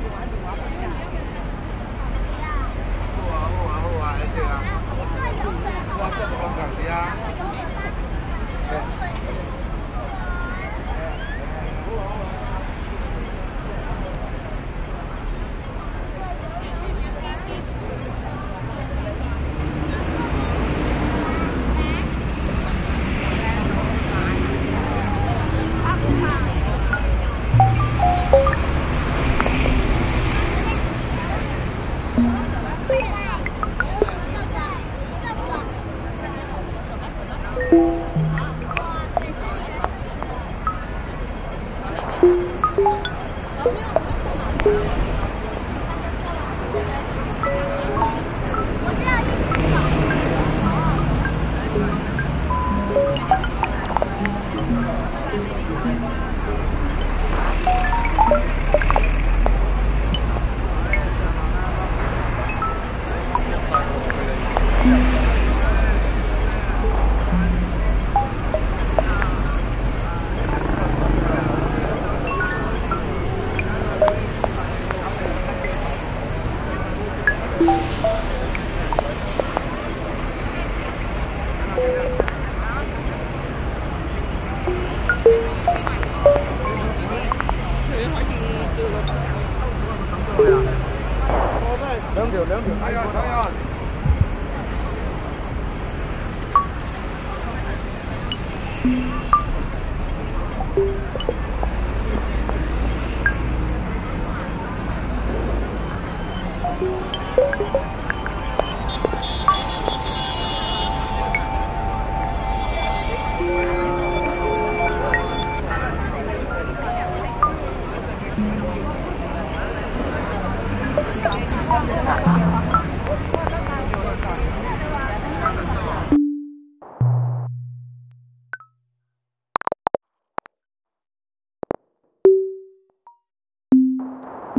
หรือว่าหรือว่า 我这样就走了，好啊。秒两秒。睇下睇下。